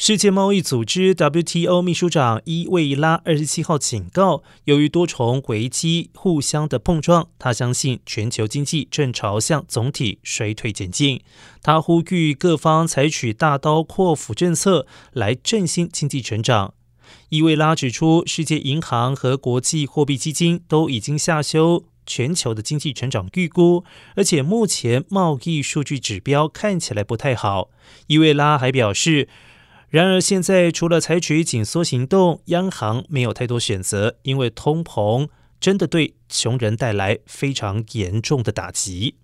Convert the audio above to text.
世界贸易组织 WTO 秘书长伊维拉二十七号警告，由于多重危机互相的碰撞，他相信全球经济正朝向总体衰退前进。他呼吁各方采取大刀阔斧政策来振兴经济成长。伊维拉指出，世界银行和国际货币基金都已经下修全球的经济成长预估，而且目前贸易数据指标看起来不太好。伊维拉还表示。然而，现在除了采取紧缩行动，央行没有太多选择，因为通膨真的对穷人带来非常严重的打击。